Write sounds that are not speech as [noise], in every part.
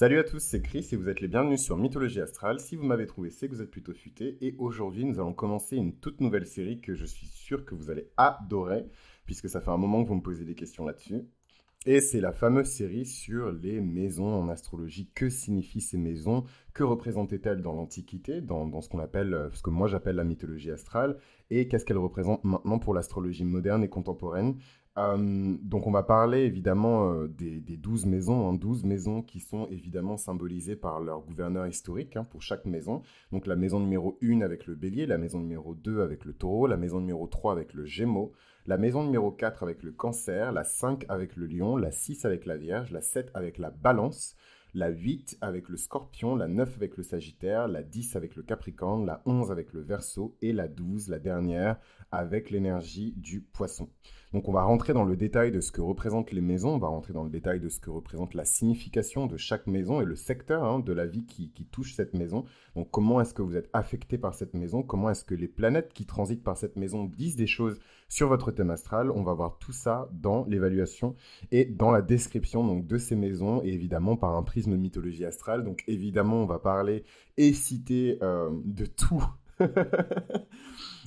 Salut à tous, c'est Chris et vous êtes les bienvenus sur Mythologie Astrale. Si vous m'avez trouvé, c'est que vous êtes plutôt futé. Et aujourd'hui, nous allons commencer une toute nouvelle série que je suis sûr que vous allez adorer, puisque ça fait un moment que vous me posez des questions là-dessus. Et c'est la fameuse série sur les maisons en astrologie. Que signifient ces maisons? Que représentaient-elles dans l'Antiquité, dans, ce qu'on appelle, euh, ce que moi j'appelle la mythologie astrale? Et qu'est-ce qu'elles représentent maintenant pour l'astrologie moderne et contemporaine? Donc on va parler évidemment euh, des, douze maisons, hein, 12 maisons qui sont évidemment symbolisées par leur gouverneur historique hein, pour chaque maison. Donc la maison numéro 1 avec le bélier, la maison numéro 2 avec le taureau, la maison numéro 3 avec le gémeaux, la maison numéro 4 avec le cancer, la 5 avec le lion, la 6 avec la vierge, la 7 avec la balance, la 8 avec le scorpion, la 9 avec le sagittaire, la 10 avec le capricorne, la 11 avec le verso et la 12, la dernière, avec l'énergie du poisson. Donc on va rentrer dans le détail de ce que représentent les maisons, on va rentrer dans le détail de ce que représente la signification de chaque maison et le secteur hein, de la vie qui, touche cette maison. Donc comment est-ce que vous êtes affecté par cette maison, comment est-ce que les planètes qui transitent par cette maison disent des choses sur votre thème astral? On va voir tout ça dans l'évaluation et dans la description donc, de ces maisons et évidemment par un prisme mythologie astrale. Donc évidemment on va parler et citer euh, de tout [laughs]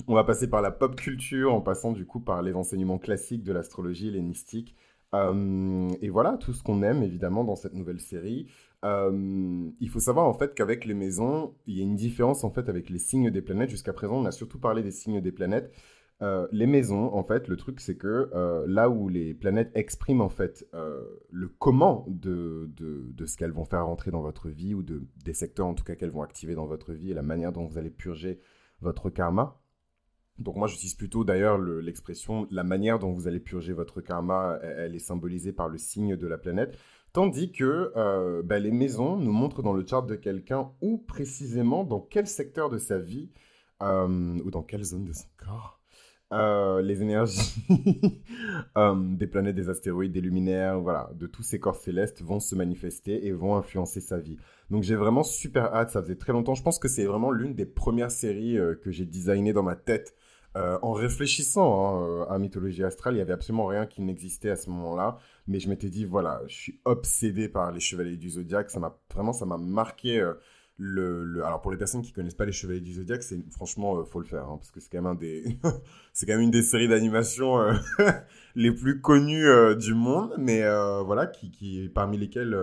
on va passer par la pop culture, en passant du coup par les enseignements classiques de l'astrologie, les mystiques. Euh, et voilà, tout ce qu'on aime évidemment dans cette nouvelle série. Euh, il faut savoir en fait qu'avec les maisons, il y a une différence en fait avec les signes des planètes. Jusqu'à présent, on a surtout parlé des signes des planètes. Euh, les maisons, en fait, le truc, c'est que là où les planètes expriment en fait le comment de, de, ce qu'elles vont faire rentrer dans votre vie ou de, des secteurs en tout cas qu'elles vont activer dans votre vie et la manière dont vous allez purger votre karma. Donc moi j'utilise plutôt d'ailleurs l'expression la manière dont vous allez purger votre karma, elle, est symbolisée par le signe de la planète. Tandis que euh, bah, les maisons nous montrent dans le chart de quelqu'un où précisément dans quel secteur de sa vie euh, ou dans quelle zone de son corps euh, les énergies [laughs] des planètes, des astéroïdes, des luminaires, voilà, de tous ces corps célestes vont se manifester et vont influencer sa vie. Donc j'ai vraiment super hâte, ça faisait très longtemps. Je pense que c'est vraiment l'une des premières séries que j'ai designées dans ma tête euh, en réfléchissant hein, euh, à Mythologie Astrale, il n'y avait absolument rien qui n'existait à ce moment-là. Mais je m'étais dit, voilà, je suis obsédé par les Chevaliers du Zodiaque. Ça m'a vraiment, ça m'a marqué. Euh, le, Alors pour les personnes qui connaissent pas les Chevaliers du Zodiaque, c'est franchement faut le faire hein, parce que c'est quand même un des, [laughs] c'est quand même une des séries d'animation [laughs] les plus connues du monde, mais voilà, qui, qui parmi lesquelles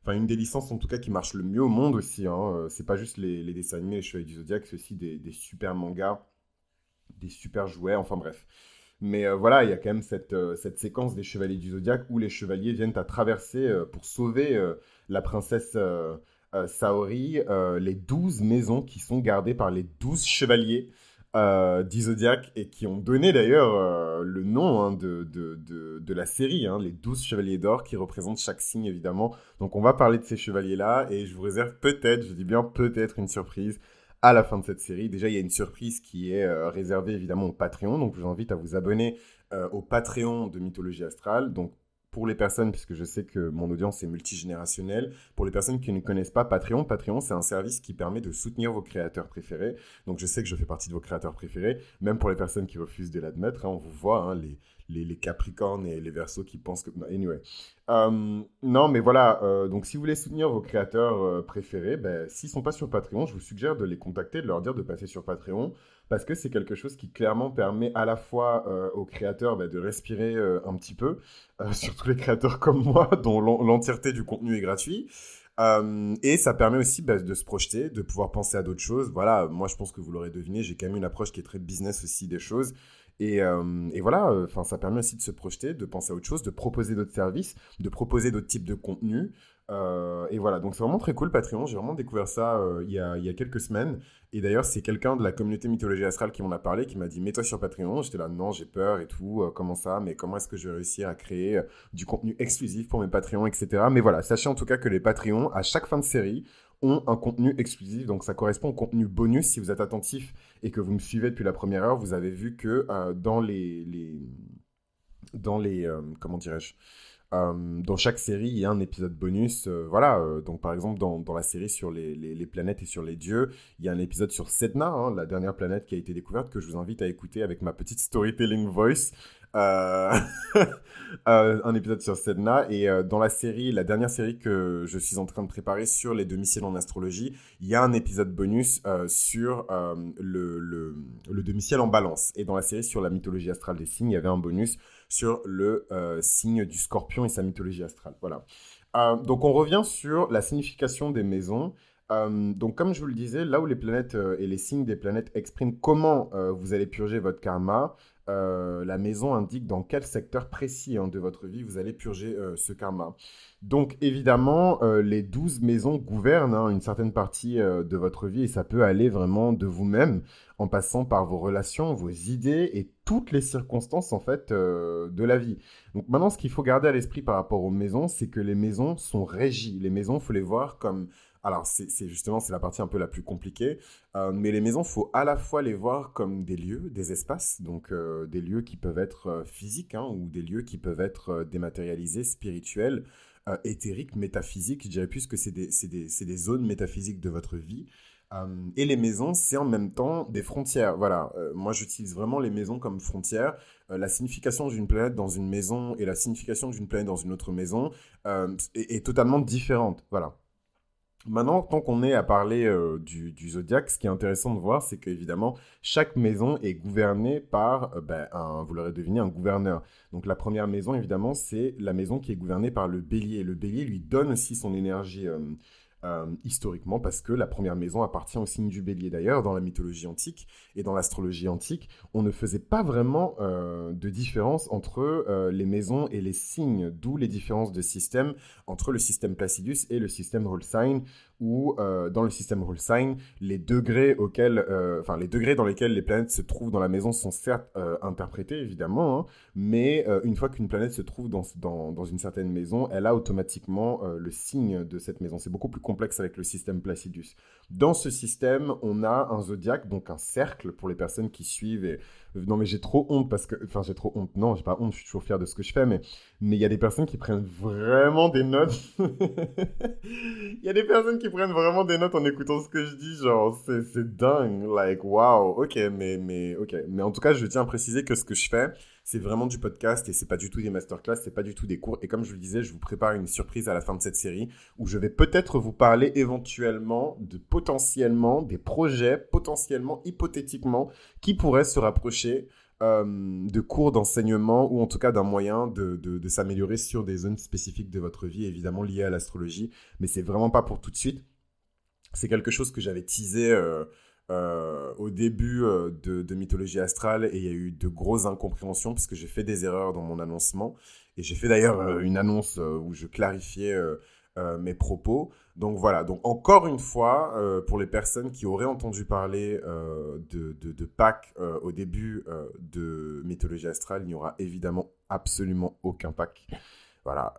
enfin une des licences en tout cas qui marche le mieux au monde aussi. Hein. C'est pas juste les, dessins animés, les Chevaliers du Zodiaque, c'est aussi des, super mangas des super jouets, enfin bref. Mais euh, voilà, il y a quand même cette, euh, cette séquence des chevaliers du zodiaque où les chevaliers viennent à traverser euh, pour sauver la princesse Saori les douze maisons qui sont gardées par les douze chevaliers du zodiaque et qui ont donné d'ailleurs le nom hein, de, de, de, la série, hein, les douze chevaliers d'or qui représentent chaque signe évidemment. Donc on va parler de ces chevaliers-là et je vous réserve peut-être, je dis bien peut-être une surprise à la fin de cette série. Déjà, il y a une surprise qui est euh, réservée évidemment au Patreon. Donc, je vous invite à vous abonner euh, au Patreon de Mythologie Astrale. Donc, pour les personnes, puisque je sais que mon audience est multigénérationnelle, pour les personnes qui ne connaissent pas Patreon, Patreon, c'est un service qui permet de soutenir vos créateurs préférés. Donc, je sais que je fais partie de vos créateurs préférés, même pour les personnes qui refusent de l'admettre. Hein, on vous voit, hein, les, les, Capricornes et les Verseaux qui pensent que... Anyway. Euh, non, mais voilà. Euh, donc, si vous voulez soutenir vos créateurs euh, préférés, ben, s'ils ne sont pas sur Patreon, je vous suggère de les contacter, de leur dire de passer sur Patreon, parce que c'est quelque chose qui clairement permet à la fois aux créateurs ben, de respirer un petit peu, [laughs] surtout les créateurs comme moi, dont l'entièreté du contenu est gratuit. et ça permet aussi ben, de se projeter, de pouvoir penser à d'autres choses. Voilà, moi je pense que vous l'aurez deviné, j'ai quand même une approche qui est très business aussi des choses. Euh, et, voilà, euh, ça permet aussi de se projeter, de penser à autre chose, de proposer d'autres services, de proposer d'autres types de contenus. Euh, et voilà, donc c'est vraiment très cool Patreon. J'ai vraiment découvert ça il, y a, il, y a, quelques semaines. Et d'ailleurs, c'est quelqu'un de la communauté Mythologie Astrale qui m'en a parlé, qui m'a dit Mets-toi sur Patreon. J'étais là, non, j'ai peur et tout. comment ça? Mais comment est-ce que je vais réussir à créer du contenu exclusif pour mes Patreons, etc. Mais voilà, sachez en tout cas que les Patreons, à chaque fin de série, ont un contenu exclusif. Donc ça correspond au contenu bonus. Si vous êtes attentif et que vous me suivez depuis la première heure, vous avez vu que euh, dans les, les, dans les euh, comment dirais-je dans chaque série, il y a un épisode bonus. voilà, donc par exemple, dans, la série sur les, planètes et sur les dieux, il y a un épisode sur Sedna, hein, la dernière planète qui a été découverte, que je vous invite à écouter avec ma petite storytelling voice. Euh, [laughs] un épisode sur Sedna. Et dans la série, la dernière série que je suis en train de préparer sur les demi-ciels en astrologie, il y a un épisode bonus sur le, le, le demi-ciel en balance. Et dans la série sur la mythologie astrale des signes, il y avait un bonus sur le signe du scorpion et sa mythologie astrale. Voilà. donc on revient sur la signification des maisons. Euh, donc, comme je vous le disais, là où les planètes euh, et les signes des planètes expriment comment euh, vous allez purger votre karma, la maison indique dans quel secteur précis hein, de votre vie vous allez purger ce karma. Donc, évidemment, les douze maisons gouvernent hein, une certaine partie de votre vie et ça peut aller vraiment de vous-même en passant par vos relations, vos idées et toutes les circonstances en fait de la vie. Donc, maintenant, ce qu'il faut garder à l'esprit par rapport aux maisons, c'est que les maisons sont régies. Les maisons, faut les voir comme alors, c'est justement, c'est la partie un peu la plus compliquée. Euh, mais les maisons, faut à la fois les voir comme des lieux, des espaces, donc euh, des lieux qui peuvent être euh, physiques hein, ou des lieux qui peuvent être dématérialisés, spirituels, éthériques, métaphysiques. Je dirais plus que c'est des, zones métaphysiques de votre vie. et les maisons, c'est en même temps des frontières. Voilà, moi j'utilise vraiment les maisons comme frontières. la signification d'une planète dans une maison et la signification d'une planète dans une autre maison est, est totalement différente. Voilà. Maintenant, tant qu'on est à parler euh, du, du, zodiaque, ce qui est intéressant de voir, c'est qu'évidemment, chaque maison est gouvernée par, euh, ben, un, vous l'aurez deviné, un gouverneur. Donc la première maison, évidemment, c'est la maison qui est gouvernée par le bélier. Le bélier lui donne aussi son énergie euh, euh, historiquement parce que la première maison appartient au signe du bélier. D'ailleurs, dans la mythologie antique et dans l'astrologie antique, on ne faisait pas vraiment euh, de différence entre euh, les maisons et les signes, d'où les différences de système entre le système Placidus et le système Sign, où dans le système Sign, les degrés auxquels, enfin les degrés dans lesquels les planètes se trouvent dans la maison sont certes interprétés évidemment, hein, mais une fois qu'une planète se trouve dans, dans, dans, une certaine maison, elle a automatiquement le signe de cette maison. C'est beaucoup plus complexe avec le système Placidus. Dans ce système, on a un zodiaque, donc un cercle pour les personnes qui suivent. Et... Non, mais j'ai trop honte parce que. Enfin, j'ai trop honte. Non, j'ai pas honte, je suis toujours fier de ce que je fais, mais mais il y a des personnes qui prennent vraiment des notes. [laughs] Il y a des personnes qui prennent vraiment des notes en écoutant ce que je dis. Genre, c'est dingue. Like, wow. Ok, mais, mais, ok. Mais en tout cas, je tiens à préciser que ce que je fais, c'est vraiment du podcast et c'est pas du tout des masterclass, c'est pas du tout des cours. Et comme je le disais, je vous prépare une surprise à la fin de cette série où je vais peut-être vous parler éventuellement de potentiellement des projets, potentiellement, hypothétiquement, qui pourraient se rapprocher euh, de cours d'enseignement ou en tout cas d'un moyen de, de, s'améliorer sur des zones spécifiques de votre vie, évidemment liées à l'astrologie. Mais c'est vraiment pas pour tout de suite. C'est quelque chose que j'avais teasé. Euh, euh, au début euh, de, Mythologie Astrale et il y a eu de grosses incompréhensions parce que j'ai fait des erreurs dans mon annoncement. Et j'ai fait d'ailleurs euh, une annonce où je clarifiais mes propos. Donc voilà, donc encore une fois, pour les personnes qui auraient entendu parler de, de, de, Pâques au début de Mythologie Astrale, il n'y aura évidemment absolument aucun Pâques. Voilà.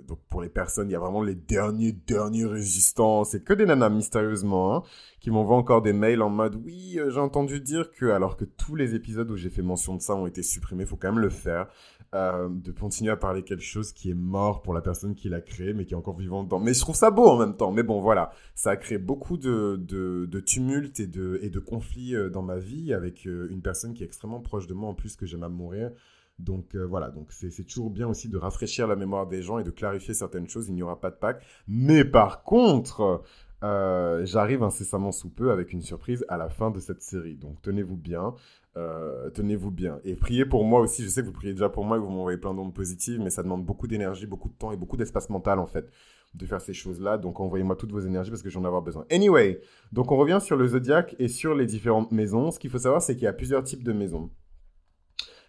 Euh, donc pour les personnes, il y a vraiment les derniers, derniers résistants. C'est que des nanas mystérieusement hein, qui m'envoient encore des mails en mode oui, euh, j'ai entendu dire que alors que tous les épisodes où j'ai fait mention de ça ont été supprimés, faut quand même le faire. Euh, de continuer à parler quelque chose qui est mort pour la personne qui l'a créé, mais qui est encore vivant dedans. Mais je trouve ça beau en même temps. Mais bon, voilà, ça a créé beaucoup de, de, tumultes et de, et de conflits dans ma vie avec une personne qui est extrêmement proche de moi en plus que j'aime à mourir. Donc euh, voilà, donc c'est toujours bien aussi de rafraîchir la mémoire des gens et de clarifier certaines choses. Il n'y aura pas de Pâques. Mais par contre, euh, j'arrive incessamment sous peu avec une surprise à la fin de cette série. Donc tenez-vous bien. Euh, tenez-vous bien. Et priez pour moi aussi. Je sais que vous priez déjà pour moi et que vous m'envoyez plein d'ondes positives, mais ça demande beaucoup d'énergie, beaucoup de temps et beaucoup d'espace mental en fait de faire ces choses-là. Donc envoyez-moi toutes vos énergies parce que j'en ai avoir besoin. Anyway, donc on revient sur le zodiaque et sur les différentes maisons. Ce qu'il faut savoir, c'est qu'il y a plusieurs types de maisons.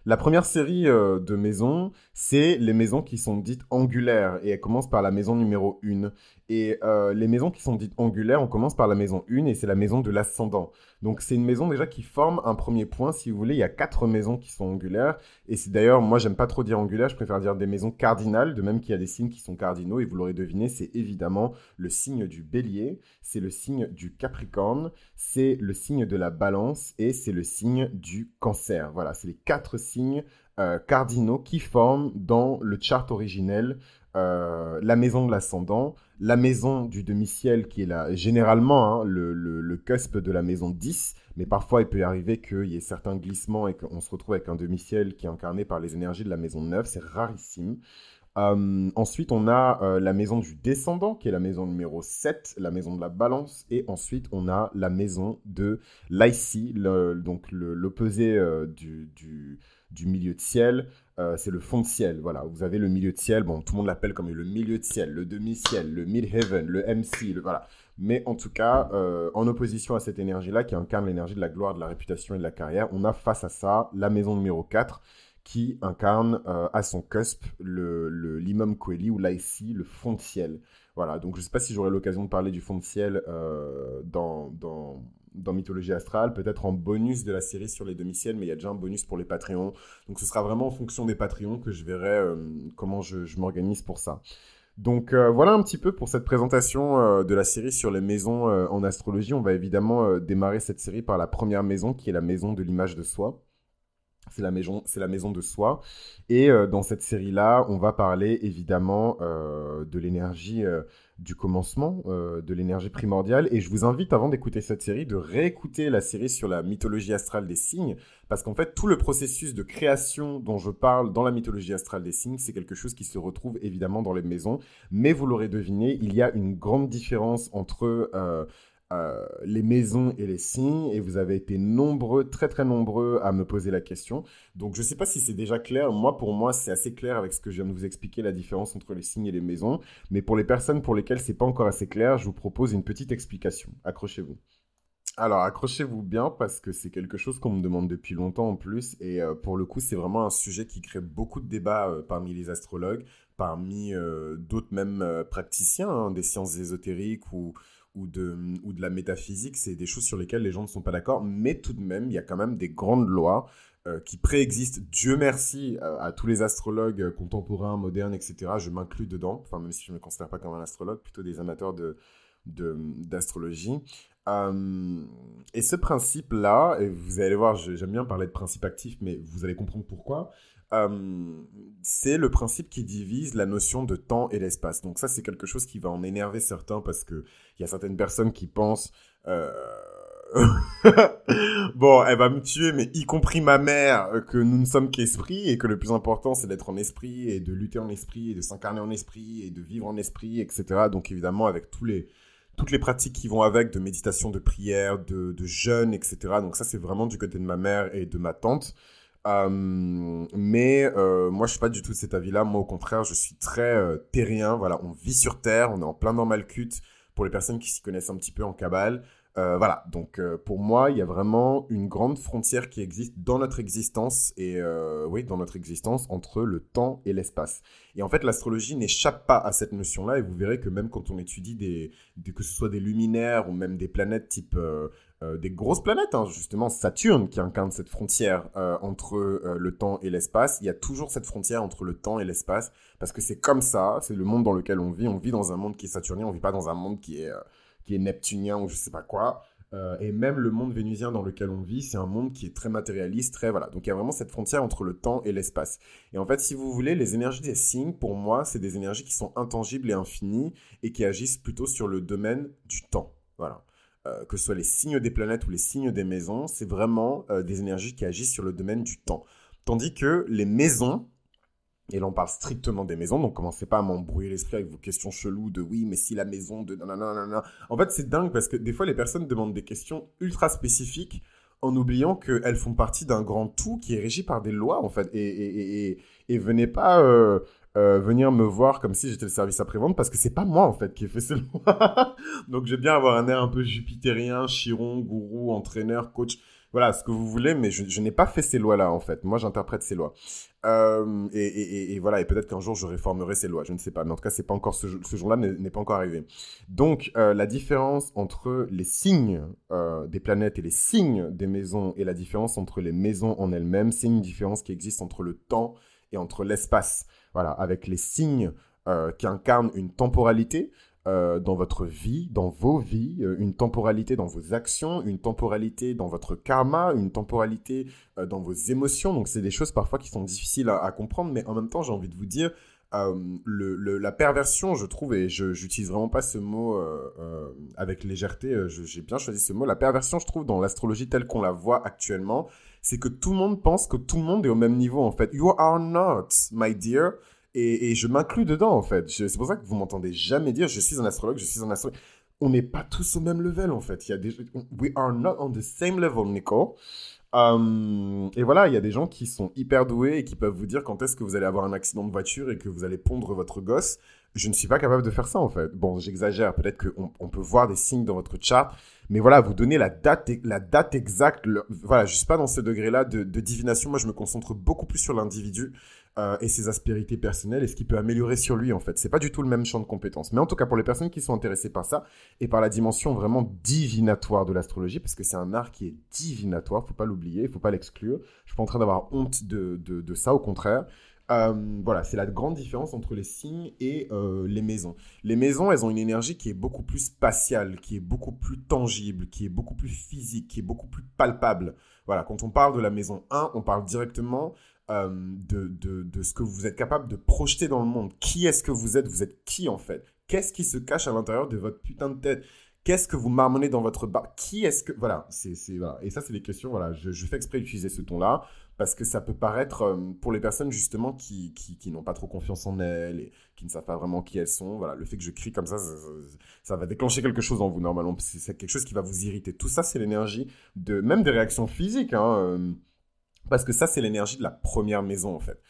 La première série euh, de maisons, c'est les maisons qui sont dites angulaires. Et elle commence par la maison numéro 1. Et euh, les maisons qui sont dites angulaires, on commence par la maison 1 et c'est la maison de l'ascendant. Donc c'est une maison déjà qui forme un premier point. Si vous voulez, il y a quatre maisons qui sont angulaires. Et c'est d'ailleurs, moi j'aime pas trop dire angulaire, je préfère dire des maisons cardinales, de même qu'il y a des signes qui sont cardinaux. Et vous l'aurez deviné, c'est évidemment le signe du bélier, c'est le signe du capricorne, c'est le signe de la balance et c'est le signe du cancer. Voilà, c'est les quatre signes cardinaux qui forment dans le chart originel la maison de l'ascendant, la maison du demi-ciel qui est généralement hein, le, le, cusp de la maison 10, mais parfois il peut arriver qu'il y ait certains glissements et qu'on se retrouve avec un demi-ciel qui est incarné par les énergies de la maison 9, c'est rarissime. Euh, ensuite, on a euh, la maison du descendant, qui est la maison numéro 7, la maison de la balance. Et ensuite, on a la maison de l'IC, donc l'opposé euh, du, du, milieu de ciel. c'est le fond de ciel. Voilà, vous avez le milieu de ciel. Bon, tout le monde l'appelle comme le milieu de ciel, le demi-ciel, le mid-heaven, le MC. Le, voilà. Mais en tout cas, en opposition à cette énergie-là, qui incarne l'énergie de la gloire, de la réputation et de la carrière, on a face à ça la maison numéro 4 qui incarne euh, à son cusp le, l'imam Coeli ou l'IC, le fond de ciel. Voilà, donc je ne sais pas si j'aurai l'occasion de parler du fond de ciel euh, dans, dans, dans, Mythologie Astrale, peut-être en bonus de la série sur les demi-ciels, mais il y a déjà un bonus pour les Patreons. Donc ce sera vraiment en fonction des Patreons que je verrai euh, comment je m'organise pour ça. Donc voilà un petit peu pour cette présentation de la série sur les maisons en astrologie. On va évidemment démarrer cette série par la première maison qui est la maison de l'image de soi. C'est la maison, c'est la maison de soi. Et euh, dans cette série-là, on va parler évidemment euh, de l'énergie euh, du commencement, de l'énergie primordiale. Et je vous invite, avant d'écouter cette série, de réécouter la série sur la mythologie astrale des signes, parce qu'en fait, tout le processus de création dont je parle dans la mythologie astrale des signes, c'est quelque chose qui se retrouve évidemment dans les maisons. Mais vous l'aurez deviné, il y a une grande différence entre euh, les maisons et les signes, et vous avez été nombreux, très très nombreux à me poser la question. Donc je ne sais pas si c'est déjà clair, moi pour moi c'est assez clair avec ce que je viens de vous expliquer, la différence entre les signes et les maisons, mais pour les personnes pour lesquelles c'est pas encore assez clair, je vous propose une petite explication. Accrochez-vous. Alors accrochez-vous bien parce que c'est quelque chose qu'on me demande depuis longtemps en plus, et euh, pour le coup c'est vraiment un sujet qui crée beaucoup de débats euh, parmi les astrologues, parmi d'autres même praticiens hein, des sciences ésotériques ou ou de, ou de la métaphysique, c'est des choses sur lesquelles les gens ne sont pas d'accord, mais tout de même, il y a quand même des grandes lois euh, qui préexistent. Dieu merci euh, à, tous les astrologues contemporains, modernes, etc. Je m'inclus dedans, enfin même si je ne me considère pas comme un astrologue, plutôt des amateurs de d'astrologie. Euh, et ce principe-là, et vous allez voir, j'aime bien parler de principe actif, mais vous allez comprendre pourquoi. Euh, c'est le principe qui divise la notion de temps et l'espace. Donc ça, c'est quelque chose qui va en énerver certains parce que il y a certaines personnes qui pensent euh... [laughs] bon, elle va me tuer, mais y compris ma mère, que nous ne sommes qu'esprit et que le plus important, c'est d'être en esprit et de lutter en esprit et de s'incarner en esprit et de vivre en esprit, etc. Donc évidemment, avec tous les toutes les pratiques qui vont avec de méditation, de prière, de, de jeûne, etc. Donc ça, c'est vraiment du côté de ma mère et de ma tante. Euh, mais euh, moi, je suis pas du tout de cet avis-là. Moi, au contraire, je suis très euh, terrien. Voilà, on vit sur Terre, on est en plein dans Malkuth. Pour les personnes qui s'y connaissent un petit peu en Kabbale, euh, voilà, donc euh, pour moi, il y a vraiment une grande frontière qui existe dans notre existence, et euh, oui, dans notre existence, entre le temps et l'espace. Et en fait, l'astrologie n'échappe pas à cette notion-là, et vous verrez que même quand on étudie que ce soit des luminaires ou même des planètes type des grosses planètes, hein, justement Saturne qui incarne cette frontière entre le temps et l'espace, il y a toujours cette frontière entre le temps et l'espace, parce que c'est comme ça, c'est le monde dans lequel on vit, on vit dans un monde qui est saturnien, on vit pas dans un monde qui est qui est neptunien ou je sais pas quoi. Euh, et même le monde vénusien dans lequel on vit, c'est un monde qui est très matérialiste, très voilà. Donc il y a vraiment cette frontière entre le temps et l'espace. Et en fait, si vous voulez, les énergies des signes, pour moi, c'est des énergies qui sont intangibles et infinies et qui agissent plutôt sur le domaine du temps. Voilà. Euh, que ce soit les signes des planètes ou les signes des maisons, c'est vraiment euh, des énergies qui agissent sur le domaine du temps. Tandis que les maisons, et là, on parle strictement des maisons, donc commencez pas à m'embrouiller l'esprit avec vos questions cheloues de oui, mais si la maison de nanana. En fait, c'est dingue parce que des fois, les personnes demandent des questions ultra spécifiques en oubliant qu'elles font partie d'un grand tout qui est régi par des lois, en fait. Et, et, et, venez pas euh, euh, venir me voir comme si j'étais le service après-vente parce que c'est pas moi, en fait, qui ai fait ces [laughs] lois. donc, j'aime bien avoir un air un peu jupitérien, chiron, gourou, entraîneur, coach voilà, ce que vous voulez, mais je, n'ai pas fait ces lois-là, en fait. Moi, j'interprète ces lois. Euh, et, voilà, et peut-être qu'un jour, je réformerai ces lois, je ne sais pas. Mais en tout cas, c'est pas encore ce, jour-là n'est pas encore arrivé. Donc, euh, la différence entre les signes euh, des planètes et les signes des maisons, et la différence entre les maisons en elles-mêmes, c'est une différence qui existe entre le temps et entre l'espace. Voilà, avec les signes qui incarnent une temporalité, euh, dans votre vie, dans vos vies, euh, une temporalité dans vos actions, une temporalité dans votre karma, une temporalité euh, dans vos émotions. Donc c'est des choses parfois qui sont difficiles à, comprendre, mais en même temps j'ai envie de vous dire, la perversion, je trouve, et je n'utilise vraiment pas ce mot avec légèreté, j'ai bien choisi ce mot, la perversion, je trouve, dans l'astrologie telle qu'on la voit actuellement, c'est que tout le monde pense que tout le monde est au même niveau en fait. You are not, my dear. Et, je m'inclus dedans, en fait. C'est pour ça que vous m'entendez jamais dire je suis un astrologue, je suis un astrologue. On n'est pas tous au même level, en fait. We are not on the same level, Nico. Euh, et voilà, il y a des gens qui sont hyper doués et qui peuvent vous dire quand est-ce que vous allez avoir un accident de voiture et que vous allez pondre votre gosse. Je ne suis pas capable de faire ça en fait. Bon, j'exagère. Peut-être qu'on on peut voir des signes dans votre chart, mais voilà, vous donnez la date, la date exacte. voilà, je suis pas dans ce degré-là de, de, divination. Moi, je me concentre beaucoup plus sur l'individu. Euh, et ses aspérités personnelles et ce qu'il peut améliorer sur lui en fait. C'est pas du tout le même champ de compétences. Mais en tout cas pour les personnes qui sont intéressées par ça et par la dimension vraiment divinatoire de l'astrologie, parce que c'est un art qui est divinatoire, faut pas l'oublier, faut pas l'exclure. Je suis pas en train d'avoir honte de, de, ça, au contraire. Euh, voilà, c'est la grande différence entre les signes et euh, les maisons. Les maisons, elles ont une énergie qui est beaucoup plus spatiale, qui est beaucoup plus tangible, qui est beaucoup plus physique, qui est beaucoup plus palpable. Voilà, quand on parle de la maison 1, on parle directement euh, de, de, de, ce que vous êtes capable de projeter dans le monde. Qui est-ce que vous êtes? Vous êtes qui en fait? Qu'est-ce qui se cache à l'intérieur de votre putain de tête? Qu'est-ce que vous marmonnez dans votre bar Qui est-ce que... Voilà, c'est, voilà. Et ça, c'est des questions, voilà, je, je fais exprès d'utiliser ce ton-là, parce que ça peut paraître, euh, pour les personnes justement qui, qui, qui n'ont pas trop confiance en elles, et qui ne savent pas vraiment qui elles sont, voilà, le fait que je crie comme ça, ça, va déclencher quelque chose en vous, normalement. C'est, quelque chose qui va vous irriter. Tout ça, c'est l'énergie de... Même des réactions physiques, hein. Euh, parce que ça, c'est l'énergie de la première maison, en fait.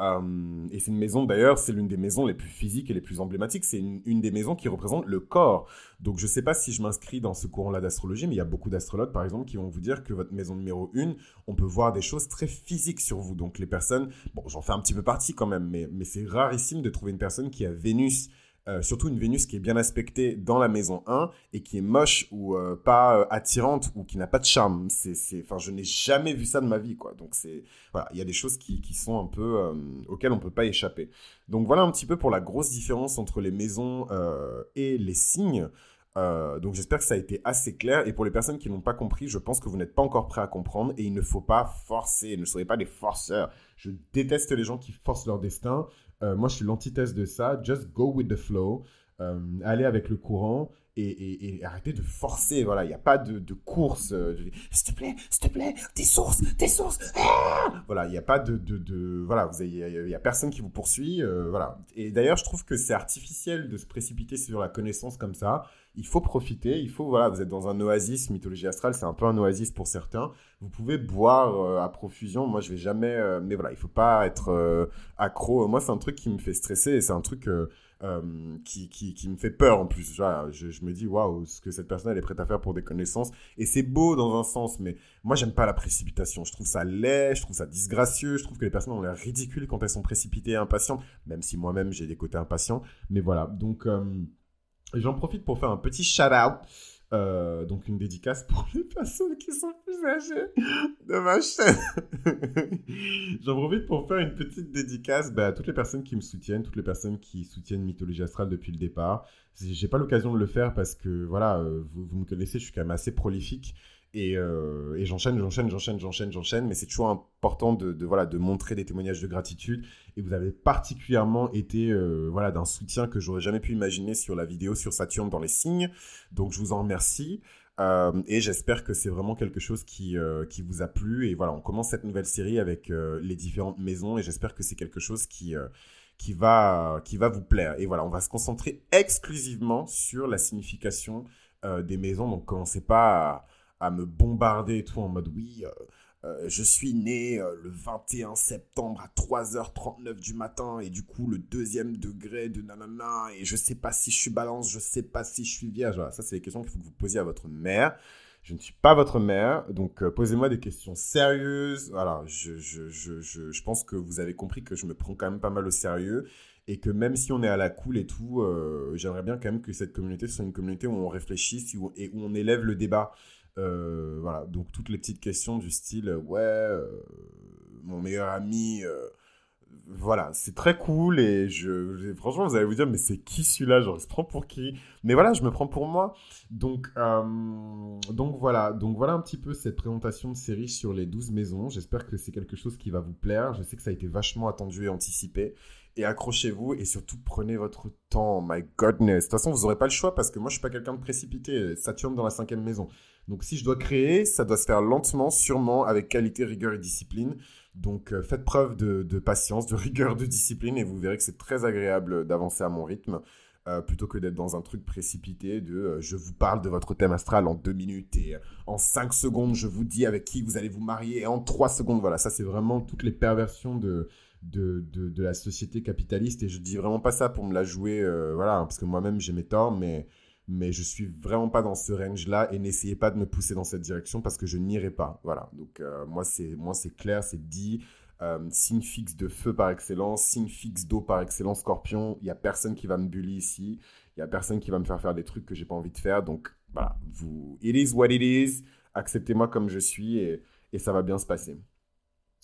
Euh, et c'est une maison, d'ailleurs, c'est l'une des maisons les plus physiques et les plus emblématiques. C'est une, des maisons qui représente le corps. Donc, je ne sais pas si je m'inscris dans ce courant-là d'astrologie, mais il y a beaucoup d'astrologues, par exemple, qui vont vous dire que votre maison numéro 1, on peut voir des choses très physiques sur vous. Donc, les personnes, bon, j'en fais un petit peu partie quand même, mais, mais c'est rarissime de trouver une personne qui a Vénus euh, surtout une Vénus qui est bien aspectée dans la maison 1 et qui est moche ou euh, pas euh, attirante ou qui n'a pas de charme. C'est, enfin, je n'ai jamais vu ça de ma vie, quoi. Donc c'est, voilà, il y a des choses qui, qui sont un peu auxquelles on peut pas échapper. Donc voilà un petit peu pour la grosse différence entre les maisons et les signes. donc j'espère que ça a été assez clair. Et pour les personnes qui n'ont pas compris, je pense que vous n'êtes pas encore prêts à comprendre et il ne faut pas forcer. Ne soyez pas des forceurs. Je déteste les gens qui forcent leur destin. Euh, moi, je suis l'antithèse de ça. Just go with the flow. Euh, aller avec le courant et, et, arrêter de forcer. Voilà, il n'y a pas de, course. Euh, s'il te plaît, s'il te plaît, tes sources, tes sources. Ah voilà, il n'y a pas de, de, de voilà, il n'y a, personne qui vous poursuit. voilà. Et d'ailleurs, je trouve que c'est artificiel de se précipiter sur la connaissance comme ça. Il faut profiter. Il faut voilà, vous êtes dans un oasis. Mythologie astrale, c'est un peu un oasis pour certains. Vous pouvez boire à profusion. Moi, je vais jamais. mais voilà, il faut pas être accro. Moi, c'est un truc qui me fait stresser et c'est un truc euh, qui, qui, me fait peur en plus. je, me dis, waouh, ce que cette personne elle est prête à faire pour des connaissances. Et c'est beau dans un sens, mais moi, j'aime pas la précipitation. Je trouve ça laid, je trouve ça disgracieux, je trouve que les personnes ont l'air ridicules quand elles sont précipitées et impatientes, même si moi-même j'ai des côtés impatients. Mais voilà, donc euh, j'en profite pour faire un petit shout-out euh, donc une dédicace pour les personnes qui sont plus âgées de ma chaîne. [laughs] J'en profite pour faire une petite dédicace bah, à toutes les personnes qui me soutiennent, toutes les personnes qui soutiennent Mythologie Astrale depuis le départ. J'ai pas l'occasion de le faire parce que voilà, euh, vous, vous, me connaissez, je suis quand même assez prolifique. Euh, et, j'enchaîne, j'enchaîne, j'enchaîne, j'enchaîne, j'enchaîne. Mais c'est toujours important de, voilà, de montrer des témoignages de gratitude. Et vous avez particulièrement été euh, voilà, d'un soutien que j'aurais jamais pu imaginer sur la vidéo sur Saturne dans les signes. Donc je vous en remercie. Euh, et j'espère que c'est vraiment quelque chose qui, qui vous a plu. Et voilà, on commence cette nouvelle série avec les différentes maisons. Et j'espère que c'est quelque chose qui, qui, va, qui va vous plaire. Et voilà, on va se concentrer exclusivement sur la signification des maisons. Donc commencez pas à me bombarder et tout en mode oui, euh, euh, je suis né euh, le 21 septembre à 3h39 du matin et du coup le deuxième degré de nanana et je sais pas si je suis balance, je sais pas si je suis vierge. Voilà, ça c'est les questions qu'il faut que vous posiez à votre mère. Je ne suis pas votre mère, donc posez-moi des questions sérieuses. Voilà, je, je, je, je, pense que vous avez compris que je me prends quand même pas mal au sérieux et que même si on est à la cool et tout, j'aimerais bien quand même que cette communauté soit une communauté où on réfléchisse et où on élève le débat. Euh, voilà, donc toutes les petites questions du style, ouais, euh, mon meilleur ami, euh, voilà, c'est très cool et je, franchement, vous allez vous dire, mais c'est qui celui-là? Genre, il se prend pour qui? Mais voilà, je me prends pour moi. Donc, euh, donc voilà, donc voilà un petit peu cette présentation de série sur les 12 maisons. J'espère que c'est quelque chose qui va vous plaire. Je sais que ça a été vachement attendu et anticipé. Et accrochez-vous et surtout prenez votre temps. My goodness. De toute façon, vous n'aurez pas le choix parce que moi, je suis pas quelqu'un de précipité. Saturne dans la cinquième maison. Donc, si je dois créer, ça doit se faire lentement, sûrement, avec qualité, rigueur et discipline. Donc euh, faites preuve de, patience, de rigueur, de discipline et vous verrez que c'est très agréable d'avancer à mon rythme. Euh, plutôt que d'être dans un truc précipité de euh, je vous parle de votre thème astral en deux minutes et en cinq secondes je vous dis avec qui vous allez vous marier et en trois secondes voilà ça c'est vraiment toutes les perversions de de, de, la société capitaliste et je dis vraiment pas ça pour me la jouer voilà hein, parce que moi-même j'ai mes torts mais mais je suis vraiment pas dans ce range-là et n'essayez pas de me pousser dans cette direction parce que je n'irai pas. Voilà. Donc euh, moi c'est moi c'est clair, c'est dit. Euh, signe fixe de feu par excellence, signe fixe d'eau par excellence, Scorpion. Il y a personne qui va me bully ici. Il y a personne qui va me faire faire des trucs que j'ai pas envie de faire. Donc voilà, vous, it is what it is. Acceptez-moi comme je suis et, et ça va bien se passer.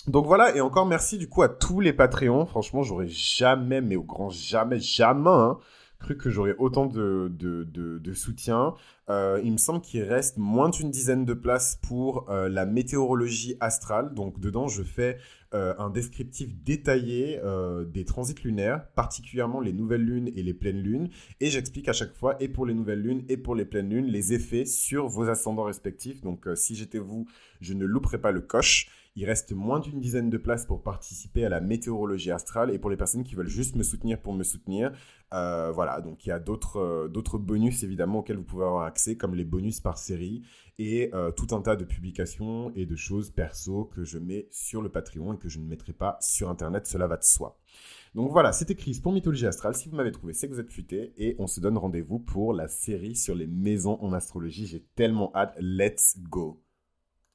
Donc voilà, et encore merci du coup à tous les Patreons. Franchement, j'aurais jamais, mais au grand jamais, jamais, hein, cru que j'aurais autant de, de, soutien. Euh, il me semble qu'il reste moins d'une dizaine de places pour euh, la météorologie astrale. Donc dedans, je fais euh, un descriptif détaillé des transits lunaires, particulièrement les nouvelles lunes et les pleines lunes. Et j'explique à chaque fois, et pour les nouvelles lunes et pour les pleines lunes, les effets sur vos ascendants respectifs. Donc si j'étais vous, je ne louperais pas le coche. Il reste moins d'une dizaine de places pour participer à la météorologie astrale et pour les personnes qui veulent juste me soutenir pour me soutenir. Euh, voilà, donc il y a d'autres euh, d'autres bonus évidemment auxquels vous pouvez avoir accès, comme les bonus par série et euh, tout un tas de publications et de choses perso que je mets sur le Patreon et que je ne mettrai pas sur Internet, cela va de soi. Donc voilà, c'était Chris pour Mythologie Astrale. Si vous m'avez trouvé, c'est que vous êtes futé et on se donne rendez-vous pour la série sur les maisons en astrologie. J'ai tellement hâte. Let's go!